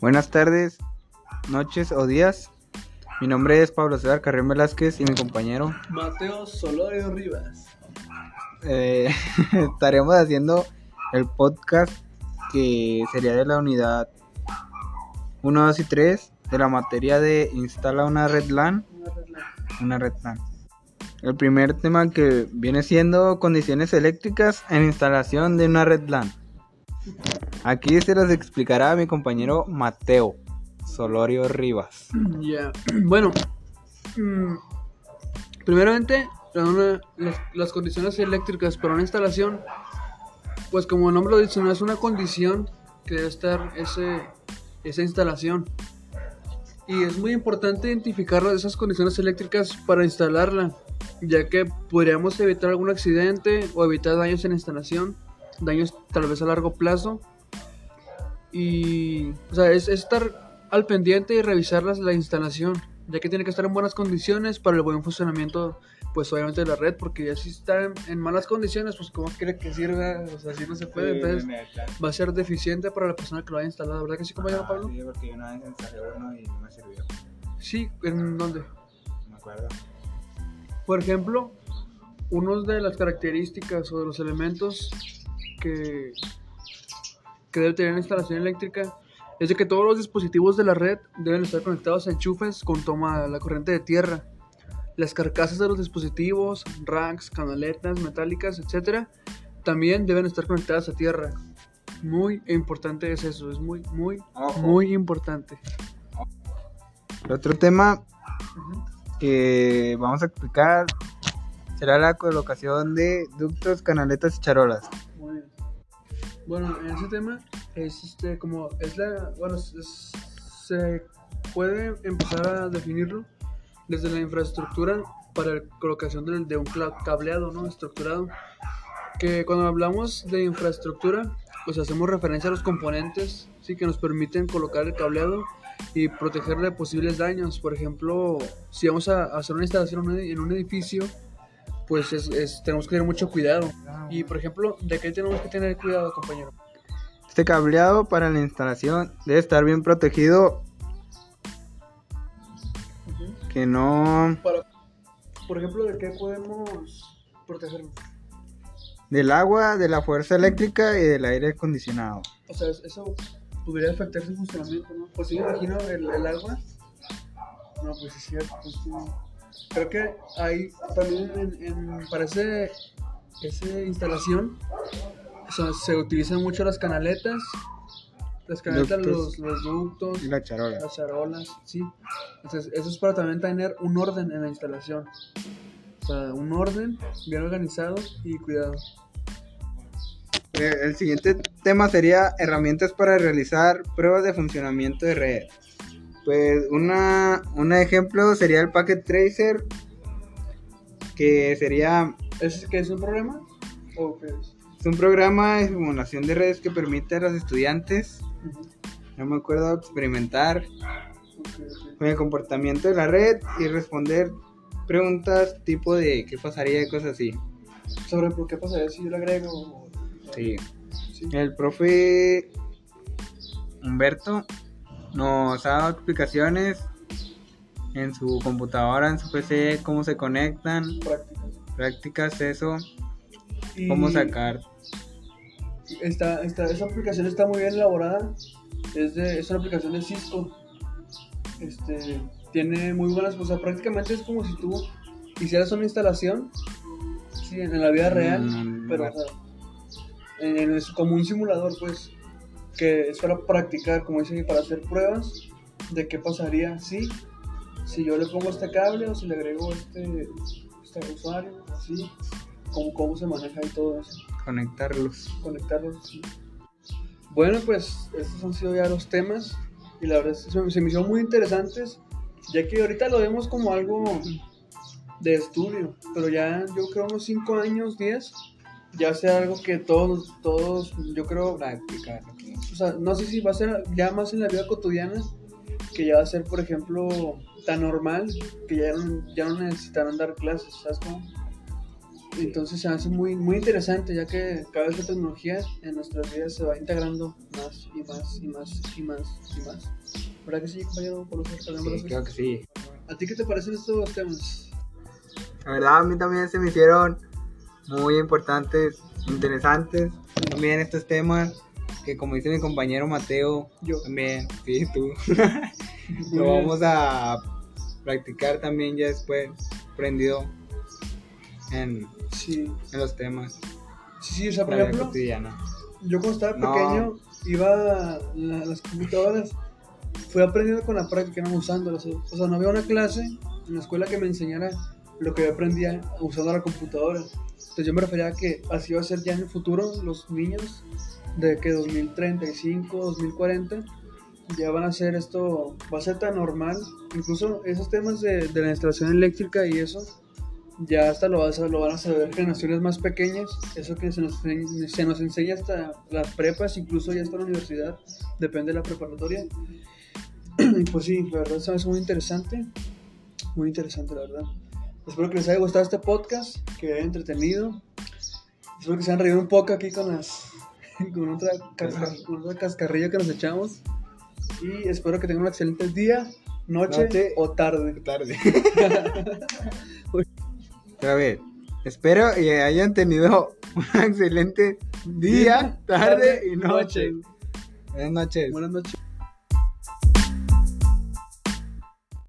Buenas tardes, noches o días. Mi nombre es Pablo César Carrión Velázquez y mi compañero Mateo Solorio Rivas. eh, estaremos haciendo el podcast que sería de la unidad 1, 2 y 3 de la materia de instala una red LAN, una red LAN. El primer tema que viene siendo condiciones eléctricas en instalación de una red LAN. Aquí se los explicará mi compañero Mateo Solorio Rivas. Ya, bueno, mm, primeramente, las, las condiciones eléctricas para una instalación, pues como el nombre lo dice, no es una condición que debe estar ese, esa instalación. Y es muy importante identificar esas condiciones eléctricas para instalarla, ya que podríamos evitar algún accidente o evitar daños en la instalación, daños tal vez a largo plazo. Y, o sea, es, es estar al pendiente y revisar las- la instalación, ya que tiene que estar en buenas condiciones para el buen funcionamiento, pues obviamente de la red, porque ya si está en, en malas condiciones, pues cómo quiere que sirva, o sea, así no se puede, entonces va a ser deficiente para la persona que lo haya instalado, ¿verdad que sí, compañero Pablo? Sí, porque yo una vez instalé uno y no me sirvió. Sí, ¿en dónde? No me acuerdo. Por ejemplo, una de las características o de los elementos que, que debe tener la instalación eléctrica es de que todos los dispositivos de la red deben estar conectados a enchufes con toma de la corriente de tierra. Las carcasas de los dispositivos, racks, canaletas metálicas, etc., también deben estar conectadas a tierra. Muy importante es eso, es muy, muy, Ojo. muy importante. El otro tema que vamos a explicar será la colocación de ductos, canaletas y charolas. Bueno, en ese tema es este como es la bueno es- se puede empezar a definirlo desde la infraestructura para la colocación del- de, un cableado no estructurado. Que cuando hablamos de infraestructura pues hacemos referencia a los componentes sí que nos permiten colocar el cableado y protegerle de posibles daños. Por ejemplo si vamos a hacer una instalación en un edificio pues es- es- tenemos que tener mucho cuidado y por ejemplo, ¿de qué tenemos que tener cuidado, compañero? Este cableado para la instalación debe estar bien protegido, que no Para, por ejemplo, ¿de qué podemos protegernos? del agua, de la fuerza eléctrica y del aire acondicionado. O sea, es- eso podría afectar su funcionamiento, ¿no? Pues sí, me imagino el, el agua. No, pues es cierto. pues sí. Creo que ahí también en, en- para ese, esa instalación o sea, se utilizan mucho las canaletas. Las canaletas, Ductos. los, los ductos. Y la charola. Las charolas, sí. Entonces, eso es para también tener un orden en la instalación. O sea, un orden bien organizado y cuidado. Eh, El siguiente tema sería herramientas para realizar pruebas de funcionamiento de red. Pues una, un ejemplo sería el Packet Tracer, que sería ¿Es que es un problema? ¿O qué es? es un programa de simulación de redes que permite a los estudiantes, no me acuerdo, experimentar con el comportamiento de la red y responder preguntas tipo de qué pasaría y cosas así. Sobre por qué pasaría si yo le agrego. Sí. Sí. El profe Humberto nos ha dado explicaciones en su computadora, en su PC, cómo se conectan, Prácticas. prácticas, eso, Y cómo sacar. Esta, esta, esa aplicación está muy bien elaborada. Es, de, es una aplicación de Cisco. Este, tiene muy buenas, sea, prácticamente es como si tú hicieras una instalación sí, en la vida real, Mm, pero o sea, en, en- es como un simulador, pues, que es para practicar, como dicen, para hacer pruebas de qué pasaría si, si yo le pongo este cable o si le agrego este, este usuario, así, cómo, cómo se maneja y todo eso conectarlos. conectarlos. sí. Bueno, pues estos han sido ya los temas y la verdad es que se, se me hicieron muy interesantes, ya que ahorita lo vemos como algo de estudio, pero ya yo creo unos 5 años, 10, ya sea algo que todos, todos, yo creo, Practicar. o sea, no sé si va a ser ya más en la vida cotidiana, que ya va a ser, por ejemplo, tan normal que ya no, ya no necesitarán dar clases, ¿sabes cómo? Entonces se hace muy, muy interesante, ya que cada vez la tecnología en nuestras vidas se va integrando más y más y más y más y más. ¿Verdad que sí, compañero? Por los Sí, creo que sí. ¿A ti qué te parecen estos temas? La verdad, a mí también se me hicieron muy importantes, interesantes. También estos temas que, como dice mi compañero Mateo, Yo. también, sí, tú, lo vamos a practicar también ya después, prendido en, Sí, en los temas sí, sí, o sea, por ejemplo, cotidiana. yo cuando estaba No. pequeño iba a la- las computadoras, fui aprendiendo con la práctica, no usándolas. O sea, no había una clase en la escuela que me enseñara lo que yo aprendía usando la computadora. Entonces yo me refería a que así va a ser ya en el futuro los niños de que 2035, 2040 ya van a hacer esto, va a ser tan normal. Incluso esos temas de, de la instalación eléctrica y eso, ya hasta lo, vas a- lo van a saber generaciones más pequeñas. Eso que se nos, se nos enseña hasta las prepas, incluso ya hasta la universidad, depende de la preparatoria. Pues sí, la verdad hace muy interesante. Muy interesante, la verdad. Espero que les haya gustado este podcast, que haya entretenido. Espero que se hayan reído un poco aquí con las con otra, casca- con otra cascarrilla que nos echamos. Y espero que tengan un excelente día, noche, Noche. o tarde. tarde. A ver, espero que hayan tenido un excelente día, tarde y noche. Buenas noches. Buenas noches.